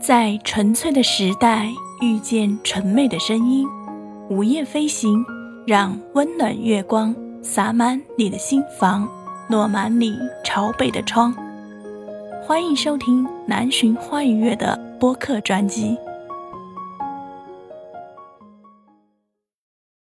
在纯粹的时代遇见纯美的声音，午夜飞行，让温暖月光洒满你的心房，落满你朝北的窗。欢迎收听南浔花语月的播客专辑。